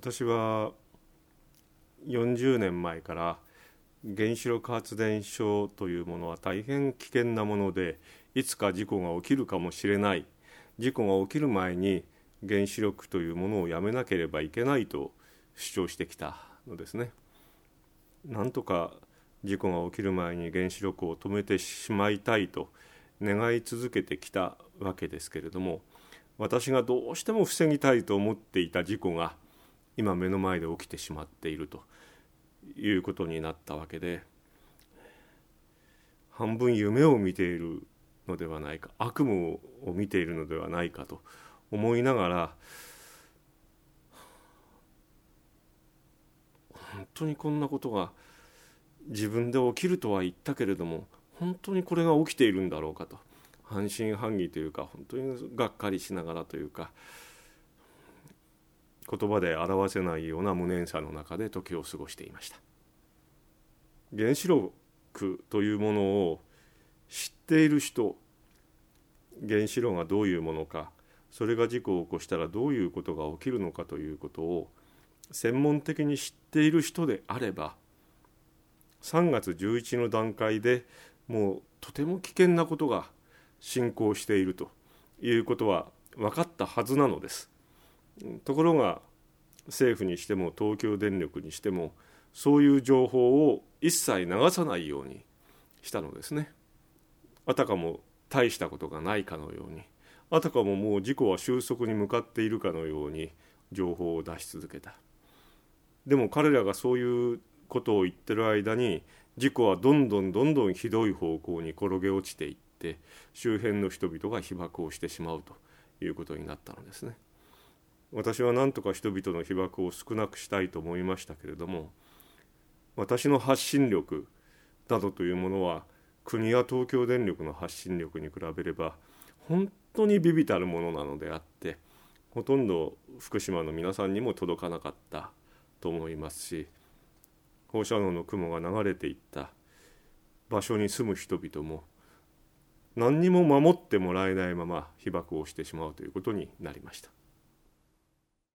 私は40年前から原子力発電所というものは大変危険なものでいつか事故が起きるかもしれない事故が起きる前に原子力というものをやめなければいけないと主張してきたのですね。なんとか事故が起きる前に原子力を止めてしまいたいと願い続けてきたわけですけれども私がどうしても防ぎたいと思っていた事故が今目の前で起きてしまっているということになったわけで半分夢を見ているのではないか悪夢を見ているのではないかと思いながら本当にこんなことが自分で起きるとは言ったけれども本当にこれが起きているんだろうかと半信半疑というか本当にがっかりしながらというか言葉で表せないような無念さの中で時を過ごしていました原子力というものを知っている人原子炉がどういうものかそれが事故を起こしたらどういうことが起きるのかということを専門的に知っている人であれば3月11の段階でもうとても危険なことが進行しているということは分かったはずなのです。ところが政府にしても東京電力にしてもそういう情報を一切流さないようにしたのですね。あたかも大したことがないかのようにあたかももう事故は収束に向かっているかのように情報を出し続けた。でも彼らがそういうことを言ってる間に事故はどんどんどんどんひどい方向に転げ落ちていって周辺の人々が被爆をしてしまうということになったのですね。私は何とか人々の被爆を少なくしたいと思いましたけれども私の発信力などというものは国や東京電力の発信力に比べれば本当に微々たるものなのであってほとんど福島の皆さんにも届かなかったと思いますし放射能の雲が流れていった場所に住む人々も何にも守ってもらえないまま被爆をしてしまうということになりました。